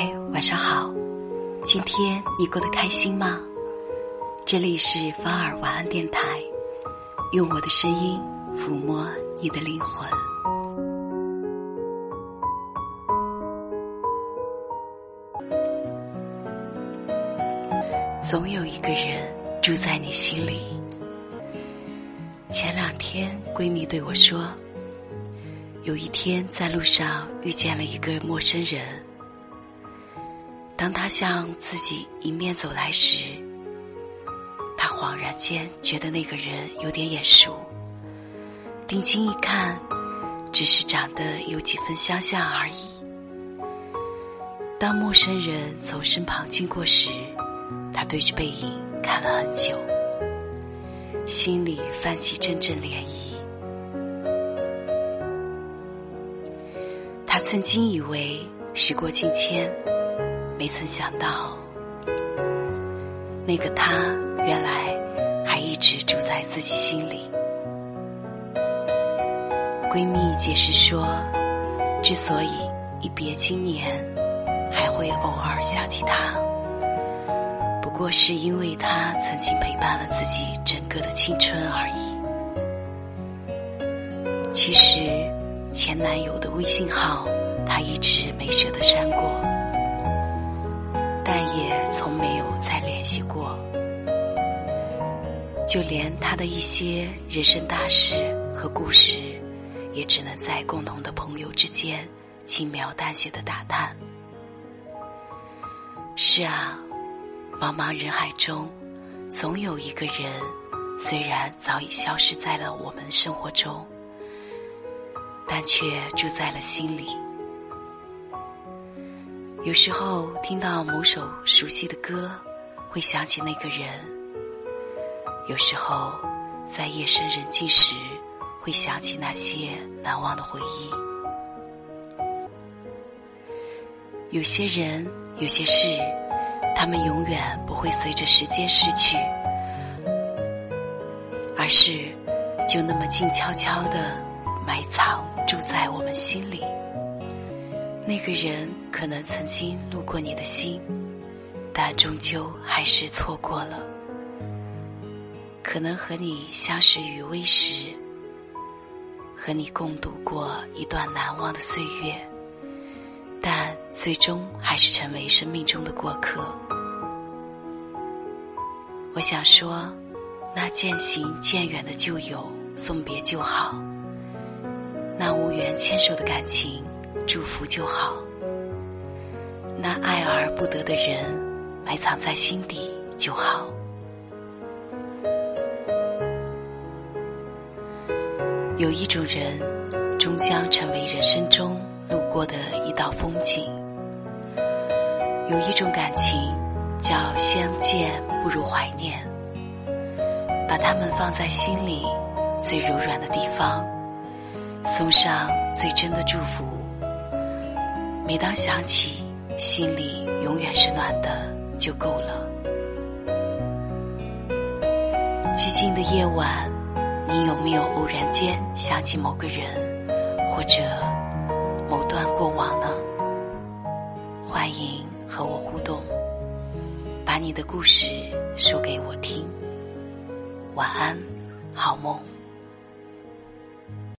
嗨，晚上好，今天你过得开心吗？这里是芳儿晚安电台，用我的声音抚摸你的灵魂。总有一个人住在你心里。前两天，闺蜜对我说，有一天在路上遇见了一个陌生人。当他向自己迎面走来时，他恍然间觉得那个人有点眼熟。定睛一看，只是长得有几分相像而已。当陌生人从身旁经过时，他对着背影看了很久，心里泛起阵阵涟漪。他曾经以为时过境迁，没曾想到，那个他原来还一直住在自己心里。闺蜜解释说，之所以一别经年，还会偶尔想起他。不过是因为他曾经陪伴了自己整个的青春而已。其实，前男友的微信号他一直没舍得删过，但也从没有再联系过。就连他的一些人生大事和故事，也只能在共同的朋友之间轻描淡写的打探。是啊。茫茫人海中，总有一个人，虽然早已消失在了我们生活中，但却住在了心里。有时候听到某首熟悉的歌，会想起那个人；有时候在夜深人静时，会想起那些难忘的回忆。有些人，有些事。他们永远不会随着时间逝去，而是就那么静悄悄的埋藏住在我们心里。那个人可能曾经路过你的心，但终究还是错过了。可能和你相识于微时，和你共度过一段难忘的岁月，但最终还是成为生命中的过客。我想说，那渐行渐远的旧友送别就好；那无缘牵手的感情祝福就好；那爱而不得的人埋藏在心底就好。有一种人，终将成为人生中路过的一道风景；有一种感情。叫相见不如怀念，把它们放在心里最柔软的地方，送上最真的祝福。每当想起，心里永远是暖的，就够了。寂静的夜晚，你有没有偶然间想起某个人，或者某段过往呢？欢迎和我互动。把你的故事说给我听，晚安，好梦。